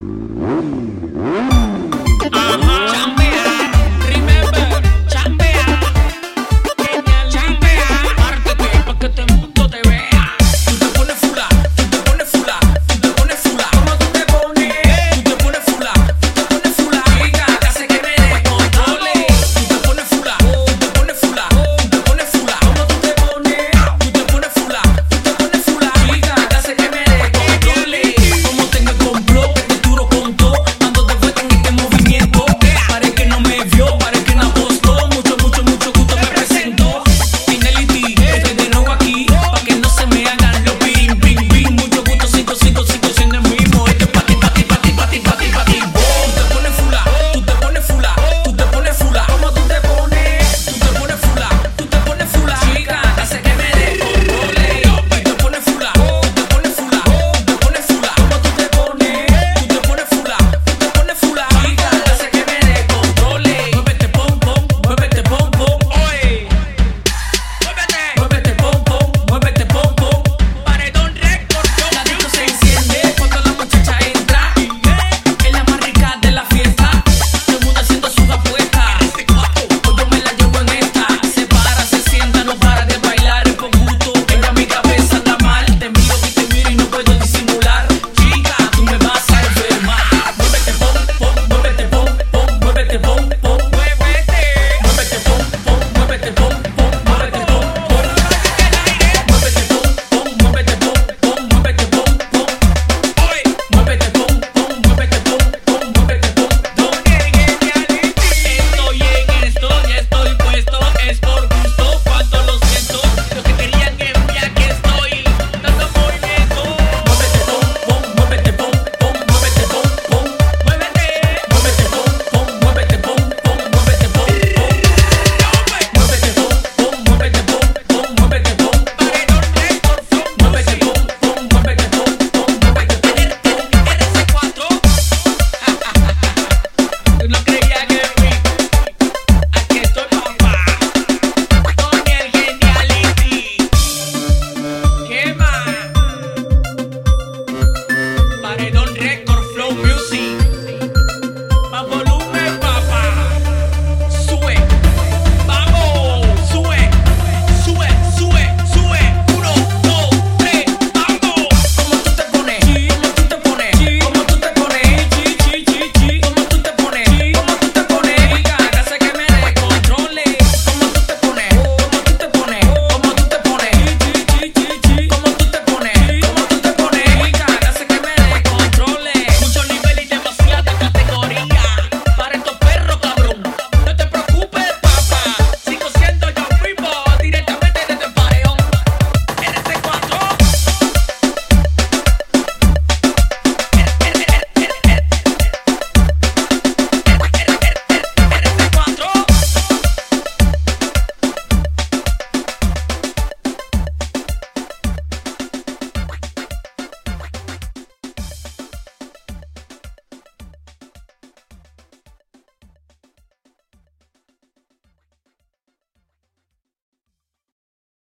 Mm-hmm.